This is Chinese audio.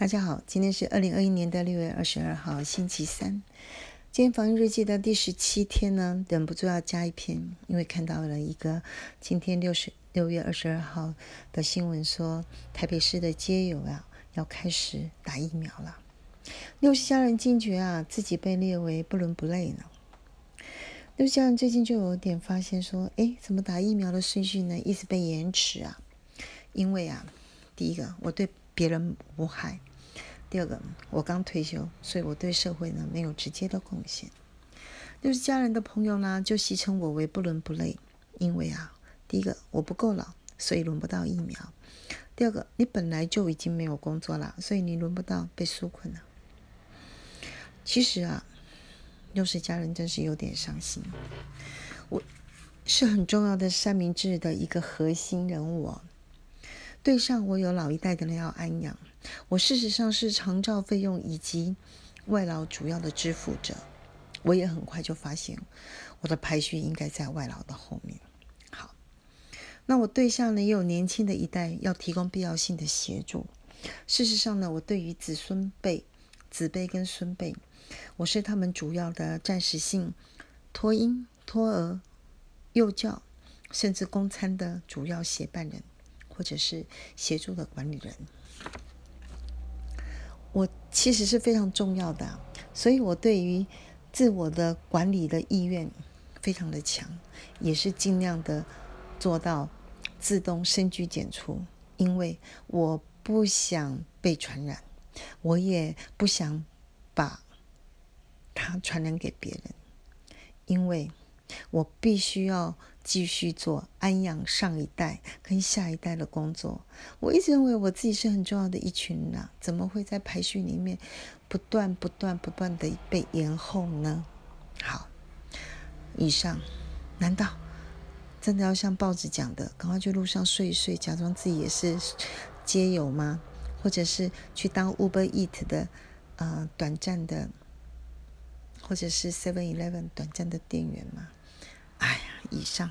大家好，今天是二零二一年的六月二十二号，星期三。今天防疫日记的第十七天呢，忍不住要加一篇，因为看到了一个今天六十六月二十二号的新闻，说台北市的街友啊要开始打疫苗了。六十家人惊觉啊，自己被列为不伦不类呢。六家人最近就有点发现说，哎，怎么打疫苗的顺序呢，一直被延迟啊？因为啊，第一个我对别人无害。第二个，我刚退休，所以我对社会呢没有直接的贡献。就是家人的朋友呢，就戏称我为不伦不类，因为啊，第一个我不够老，所以轮不到疫苗；第二个，你本来就已经没有工作了，所以你轮不到被纾困了。其实啊，又是家人真是有点伤心。我是很重要的三明治的一个核心人物，对上我有老一代的人要安养。我事实上是长照费用以及外劳主要的支付者，我也很快就发现我的排序应该在外劳的后面。好，那我对象呢也有年轻的一代要提供必要性的协助。事实上呢，我对于子孙辈、子辈跟孙辈，我是他们主要的暂时性托婴、托儿、幼教，甚至公餐的主要协办人，或者是协助的管理人。我其实是非常重要的，所以我对于自我的管理的意愿非常的强，也是尽量的做到自动深居简出，因为我不想被传染，我也不想把它传染给别人，因为我必须要。继续做安养上一代跟下一代的工作。我一直认为我自己是很重要的一群人啊，怎么会在排序里面不断不断不断的被延后呢？好，以上，难道真的要像报纸讲的，赶快去路上睡一睡，假装自己也是街友吗？或者是去当 Uber Eat 的呃短暂的，或者是 Seven Eleven 短暂的店员吗？哎呀，以上。